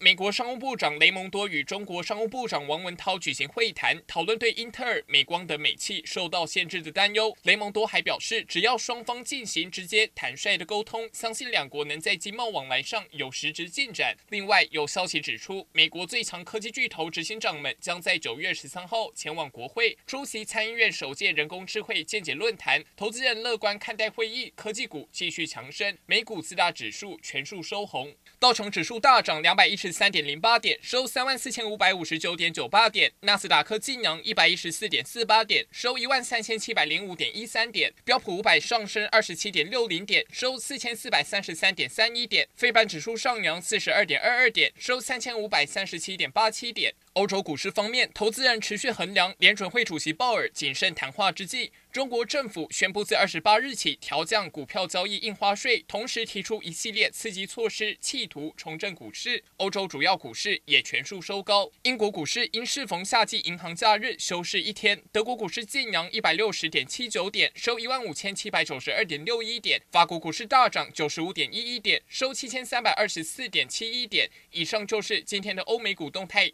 美国商务部长雷蒙多与中国商务部长王文涛举行会谈，讨论对英特尔、美光等美企受到限制的担忧。雷蒙多还表示，只要双方进行直接坦率的沟通，相信两国能在经贸往来上有实质进展。另外，有消息指出，美国最强科技巨头执行长们将在九月十三号前往国会出席参议院首届人工智慧见解论坛，投资人乐观看待会议，科技股继续强升，美股四大指数全数收红，道琼指数大涨两百一十。三点零八点，收三万四千五百五十九点九八点；纳斯达克晋阳一百一十四点四八点，收一万三千七百零五点一三点；标普五百上升二十七点六零点，收四千四百三十三点三一点；非半指数上扬四十二点二二点，收三千五百三十七点八七点。欧洲股市方面，投资人持续衡量联准会主席鲍尔谨慎谈话之际，中国政府宣布自二十八日起调降股票交易印花税，同时提出一系列刺激措施，企图重振股市。欧洲主要股市也全数收高，英国股市因适逢夏季银行假日休市一天，德国股市劲扬一百六十点七九点，收一万五千七百九十二点六一点，法国股市大涨九十五点一一点，收七千三百二十四点七一点。以上就是今天的欧美股动态。